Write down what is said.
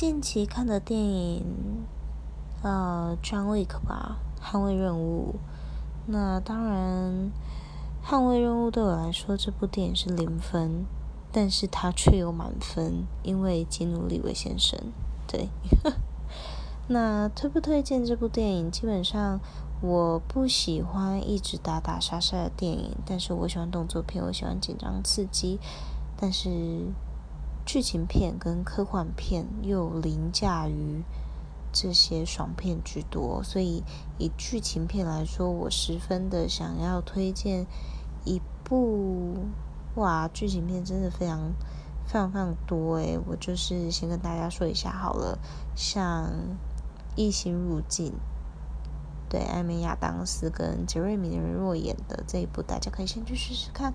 近期看的电影，呃，《John Wick》吧，《捍卫任务》。那当然，《捍卫任务》对我来说，这部电影是零分，但是它却有满分，因为基努·里维先生。对，那推不推荐这部电影？基本上，我不喜欢一直打打杀杀的电影，但是我喜欢动作片，我喜欢紧张刺激，但是。剧情片跟科幻片又凌驾于这些爽片居多，所以以剧情片来说，我十分的想要推荐一部哇，剧情片真的非常非常非常多诶，我就是先跟大家说一下好了，像《异星入境》，对，艾美亚当斯跟杰瑞米的人若演的这一部，大家可以先去试试看。